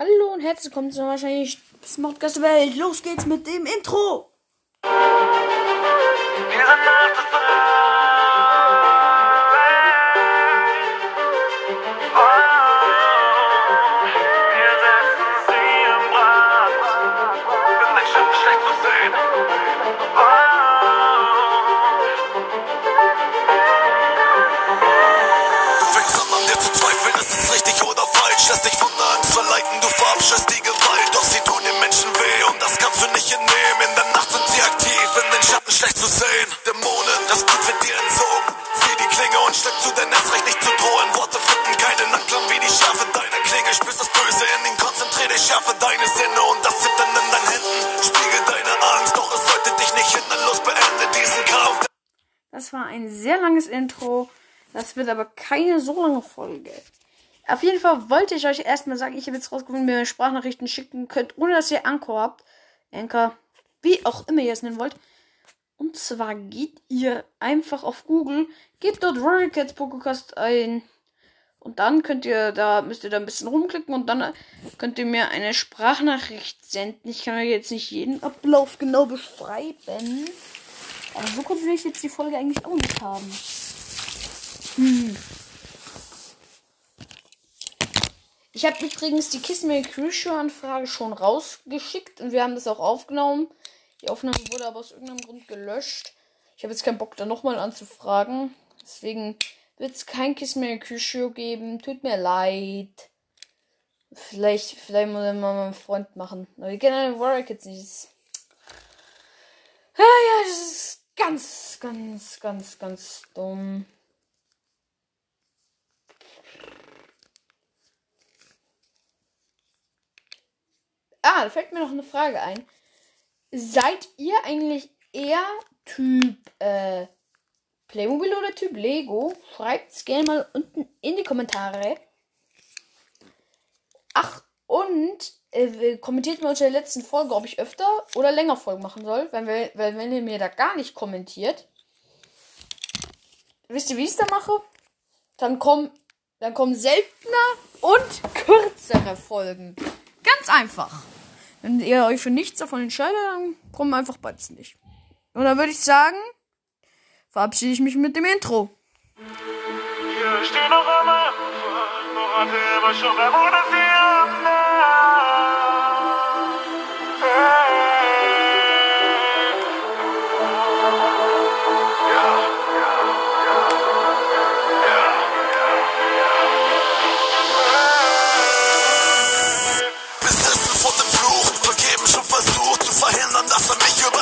Hallo und herzlich willkommen zu wahrscheinlich Smartcast Welt. Los geht's mit dem Intro. Diese verabscheust die Gewalt. Doch sie tun den Menschen weh und das kannst du nicht entnehmen. In der Nacht sind sie aktiv, in den Schatten schlecht zu sehen. Dämonen, das Blut wird dir entzogen. Zieh die Klinge und steck zu, denn erst recht nicht zu drohen. Worte finden keinen Anklang wie die Schärfe deiner Klinge. Spürst das Böse in ihn, konzentrier dich, schärfe deine Sinne und das Zittern in deinen Händen. Spiegel deine Angst, doch es sollte dich nicht hindern. Los, beende diesen Kampf. Das war ein sehr langes Intro. Das wird aber keine so lange Folge. Auf jeden Fall wollte ich euch erstmal sagen, ich habe jetzt rausgefunden, wie ihr Sprachnachrichten schicken könnt, ohne dass ihr Anchor habt. Anchor, wie auch immer ihr es nennen wollt. Und zwar geht ihr einfach auf Google, gebt dort Royal Cats Podcast ein. Und dann könnt ihr da, müsst ihr da ein bisschen rumklicken und dann könnt ihr mir eine Sprachnachricht senden. Ich kann euch jetzt nicht jeden Ablauf genau beschreiben. Aber so kurz will ich jetzt die Folge eigentlich auch nicht haben. Hm. Ich habe übrigens die Kiss Me Crucial Anfrage schon rausgeschickt und wir haben das auch aufgenommen. Die Aufnahme wurde aber aus irgendeinem Grund gelöscht. Ich habe jetzt keinen Bock, da nochmal anzufragen. Deswegen wird es kein Kiss Me Crucial geben. Tut mir leid. Vielleicht, vielleicht muss ich mal meinen Freund machen. Aber wir kennen Warrior Kids nicht. Das- Ah ja, das ist ganz, ganz, ganz, ganz dumm. Ah, da fällt mir noch eine Frage ein. Seid ihr eigentlich eher Typ äh, Playmobil oder Typ Lego? Schreibt es gerne mal unten in die Kommentare. Ach, und äh, kommentiert mir unter der letzten Folge, ob ich öfter oder länger Folgen machen soll. Weil, weil, weil wenn ihr mir da gar nicht kommentiert, wisst ihr, wie ich es da mache? Dann kommen, dann kommen seltener und kürzere Folgen. Ganz einfach. Wenn ihr euch für nichts davon entscheidet, dann kommen einfach beides nicht. Und dann würde ich sagen, verabschiede ich mich mit dem Intro. Wurde zu verhindern, dass er